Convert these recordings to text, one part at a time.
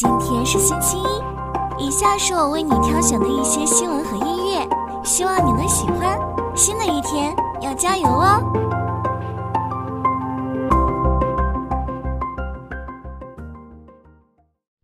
今天是星期一，以下是我为你挑选的一些新闻和音乐，希望你能喜欢。新的一天要加油哦！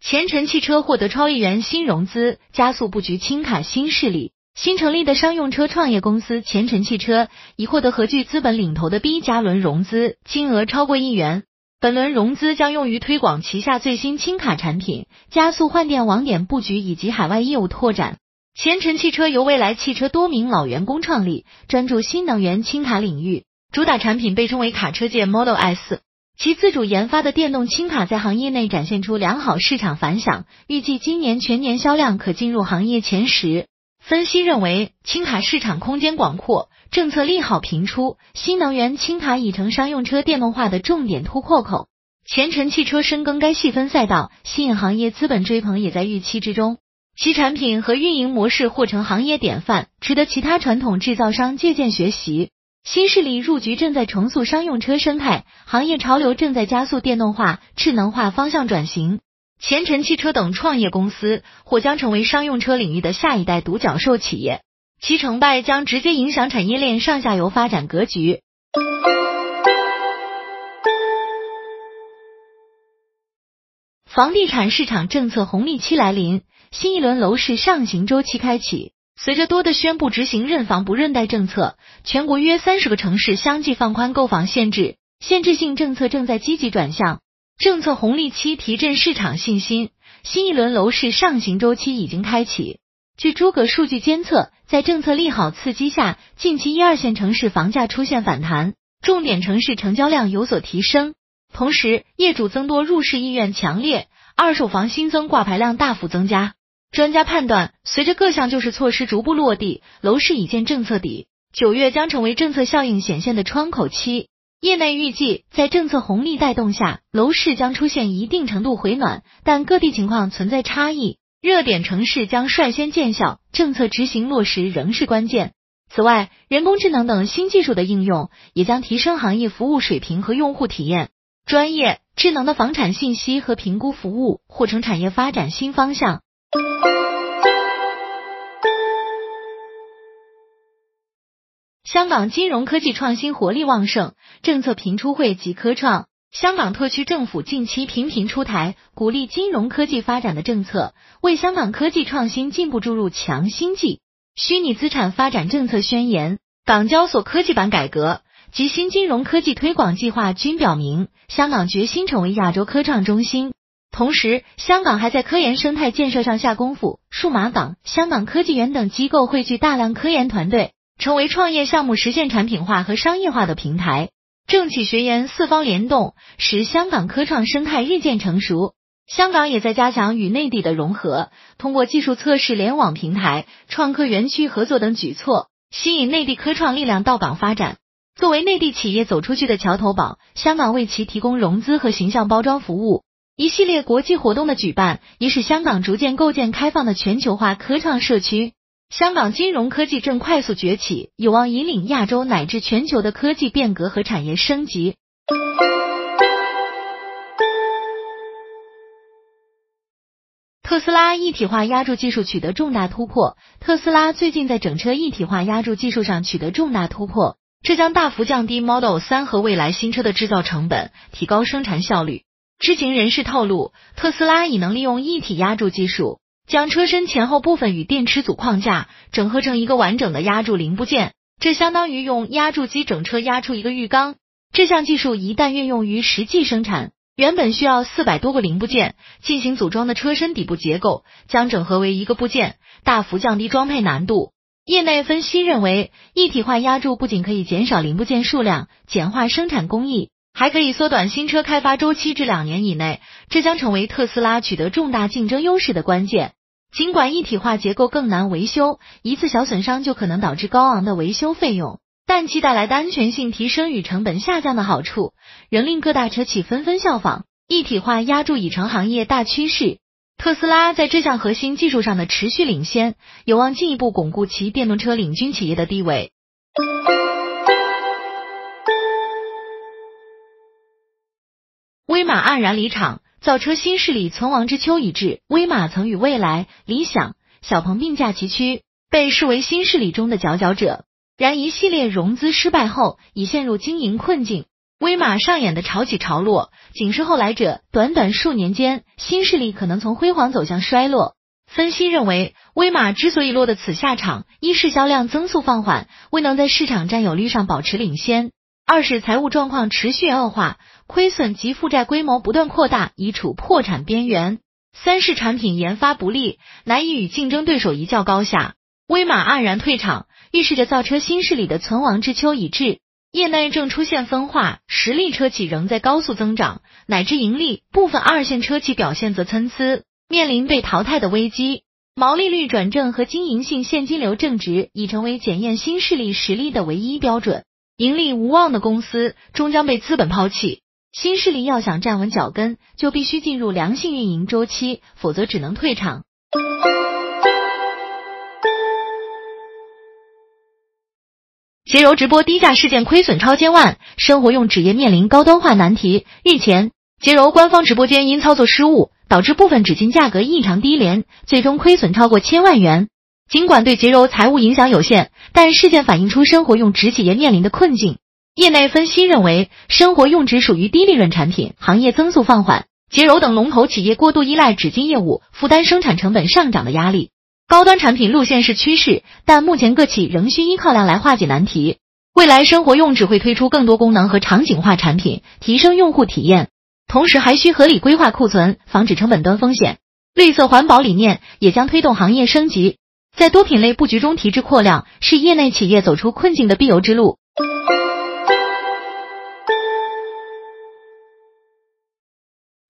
前程汽车获得超亿元新融资，加速布局轻卡新势力。新成立的商用车创业公司前程汽车已获得和聚资本领投的 B 加轮融资，金额超过亿元。本轮融资将用于推广旗下最新轻卡产品，加速换电网点布局以及海外业务拓展。前程汽车由蔚来汽车多名老员工创立，专注新能源轻卡领域，主打产品被称为卡车界 Model S。其自主研发的电动轻卡在行业内展现出良好市场反响，预计今年全年销量可进入行业前十。分析认为，轻卡市场空间广阔，政策利好频出，新能源轻卡已成商用车电动化的重点突破口。前程汽车深耕该细分赛道，吸引行业资本追捧也在预期之中。其产品和运营模式或成行业典范，值得其他传统制造商借鉴学习。新势力入局正在重塑商用车生态，行业潮流正在加速电动化、智能化方向转型。前程汽车等创业公司或将成为商用车领域的下一代独角兽企业，其成败将直接影响产业链上下游发展格局。房地产市场政策红利期来临，新一轮楼市上行周期开启。随着多的宣布执行认房不认贷政策，全国约三十个城市相继放宽购房限制，限制性政策正在积极转向。政策红利期提振市场信心，新一轮楼市上行周期已经开启。据诸葛数据监测，在政策利好刺激下，近期一二线城市房价出现反弹，重点城市成交量有所提升。同时，业主增多入市意愿强烈，二手房新增挂牌量大幅增加。专家判断，随着各项救市措施逐步落地，楼市已见政策底，九月将成为政策效应显现的窗口期。业内预计，在政策红利带动下，楼市将出现一定程度回暖，但各地情况存在差异。热点城市将率先见效，政策执行落实仍是关键。此外，人工智能等新技术的应用也将提升行业服务水平和用户体验。专业智能的房产信息和评估服务或成产业发展新方向。香港金融科技创新活力旺盛，政策频出惠及科创。香港特区政府近期频频出台鼓励金融科技发展的政策，为香港科技创新进步注入强心剂。虚拟资产发展政策宣言、港交所科技版改革及新金融科技推广计划均表明，香港决心成为亚洲科创中心。同时，香港还在科研生态建设上下功夫，数码港、香港科技园等机构汇聚大量科研团队。成为创业项目实现产品化和商业化的平台，政企学研四方联动，使香港科创生态日渐成熟。香港也在加强与内地的融合，通过技术测试联网平台、创科园区合作等举措，吸引内地科创力量到港发展。作为内地企业走出去的桥头堡，香港为其提供融资和形象包装服务。一系列国际活动的举办，也使香港逐渐构建开放的全球化科创社区。香港金融科技正快速崛起，有望引领亚洲乃至全球的科技变革和产业升级。特斯拉一体化压铸技术取得重大突破。特斯拉最近在整车一体化压铸技术上取得重大突破，这将大幅降低 Model 三和未来新车的制造成本，提高生产效率。知情人士透露，特斯拉已能利用一体压铸技术。将车身前后部分与电池组框架整合成一个完整的压铸零部件，这相当于用压铸机整车压出一个浴缸。这项技术一旦运用于实际生产，原本需要四百多个零部件进行组装的车身底部结构，将整合为一个部件，大幅降低装配难度。业内分析认为，一体化压铸不仅可以减少零部件数量，简化生产工艺。还可以缩短新车开发周期至两年以内，这将成为特斯拉取得重大竞争优势的关键。尽管一体化结构更难维修，一次小损伤就可能导致高昂的维修费用，但其带来的安全性提升与成本下降的好处，仍令各大车企纷纷效仿。一体化压铸已成行业大趋势，特斯拉在这项核心技术上的持续领先，有望进一步巩固其电动车领军企业的地位。威马黯然离场，造车新势力存亡之秋已至，威马曾与蔚来、理想、小鹏并驾齐驱，被视为新势力中的佼佼者。然一系列融资失败后，已陷入经营困境。威马上演的潮起潮落，仅是后来者。短短数年间，新势力可能从辉煌走向衰落。分析认为，威马之所以落得此下场，一是销量增速放缓，未能在市场占有率上保持领先；二是财务状况持续恶化，亏损及负债规模不断扩大，已处破产边缘；三是产品研发不力，难以与竞争对手一较高下。威马黯然退场，预示着造车新势力的存亡之秋已至。业内正出现分化，实力车企仍在高速增长，乃至盈利；部分二线车企表现则参差，面临被淘汰的危机。毛利率转正和经营性现金流正值已成为检验新势力实力的唯一标准。盈利无望的公司终将被资本抛弃。新势力要想站稳脚跟，就必须进入良性运营周期，否则只能退场。节柔直播低价事件亏损超千万，生活用纸业面临高端化难题。日前，节柔官方直播间因操作失误，导致部分纸巾价格异常低廉，最终亏损超过千万元。尽管对洁柔财务影响有限，但事件反映出生活用纸企业面临的困境。业内分析认为，生活用纸属于低利润产品，行业增速放缓，洁柔等龙头企业过度依赖纸巾业务，负担生产成本上涨的压力。高端产品路线是趋势，但目前各企仍需依靠量来化解难题。未来生活用纸会推出更多功能和场景化产品，提升用户体验，同时还需合理规划库存，防止成本端风险。绿色环保理念也将推动行业升级，在多品类布局中提质扩量，是业内企业走出困境的必由之路。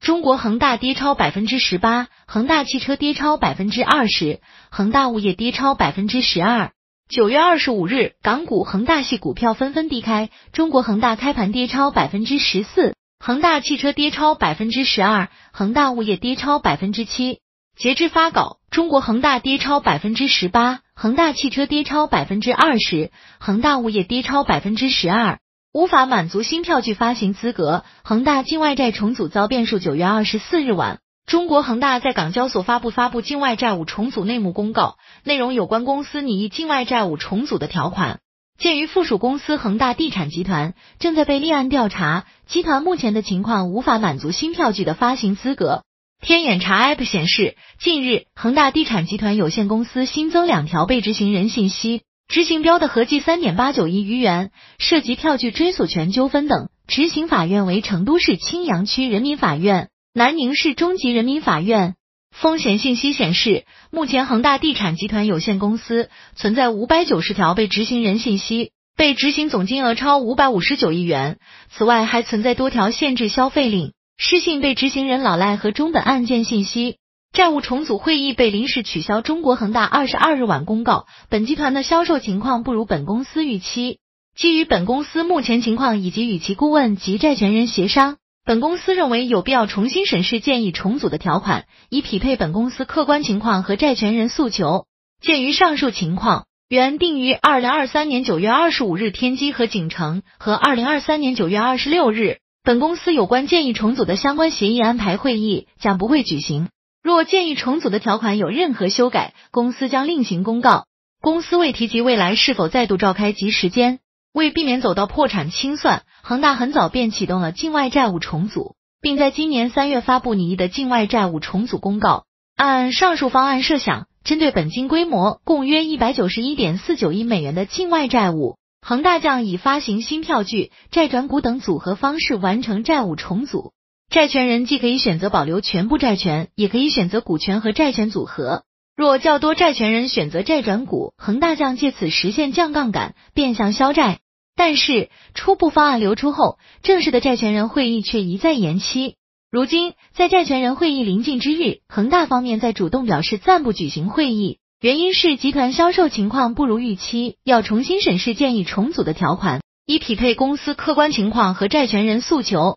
中国恒大跌超百分之十八，恒大汽车跌超百分之二十，恒大物业跌超百分之十二。九月二十五日，港股恒大系股票纷纷低开，中国恒大开盘跌超百分之十四，恒大汽车跌超百分之十二，恒大物业跌超百分之七。截至发稿，中国恒大跌超百分之十八，恒大汽车跌超百分之二十，恒大物业跌超百分之十二。无法满足新票据发行资格，恒大境外债重组遭变数。九月二十四日晚，中国恒大在港交所发布发布境外债务重组内幕公告，内容有关公司拟议境外债务重组的条款。鉴于附属公司恒大地产集团正在被立案调查，集团目前的情况无法满足新票据的发行资格。天眼查 App 显示，近日恒大地产集团有限公司新增两条被执行人信息。执行标的合计三点八九亿余元，涉及票据追索权纠纷等。执行法院为成都市青羊区人民法院、南宁市中级人民法院。风险信息显示，目前恒大地产集团有限公司存在五百九十条被执行人信息，被执行总金额超五百五十九亿元。此外，还存在多条限制消费令、失信被执行人老赖和中本案件信息。债务重组会议被临时取消。中国恒大二十二日晚公告，本集团的销售情况不如本公司预期。基于本公司目前情况以及与其顾问及债权人协商，本公司认为有必要重新审视建议重组的条款，以匹配本公司客观情况和债权人诉求。鉴于上述情况，原定于二零二三年九月二十五日天机和景城和二零二三年九月二十六日本公司有关建议重组的相关协议安排会议将不会举行。若建议重组的条款有任何修改，公司将另行公告。公司未提及未来是否再度召开及时间。为避免走到破产清算，恒大很早便启动了境外债务重组，并在今年三月发布拟议的境外债务重组公告。按上述方案设想，针对本金规模共约一百九十一点四九亿美元的境外债务，恒大将以发行新票据、债转股等组合方式完成债务重组。债权人既可以选择保留全部债权，也可以选择股权和债权组合。若较多债权人选择债转股，恒大将借此实现降杠杆，变相消债。但是初步方案流出后，正式的债权人会议却一再延期。如今在债权人会议临近之日，恒大方面在主动表示暂不举行会议，原因是集团销售情况不如预期，要重新审视建议重组的条款，以匹配公司客观情况和债权人诉求。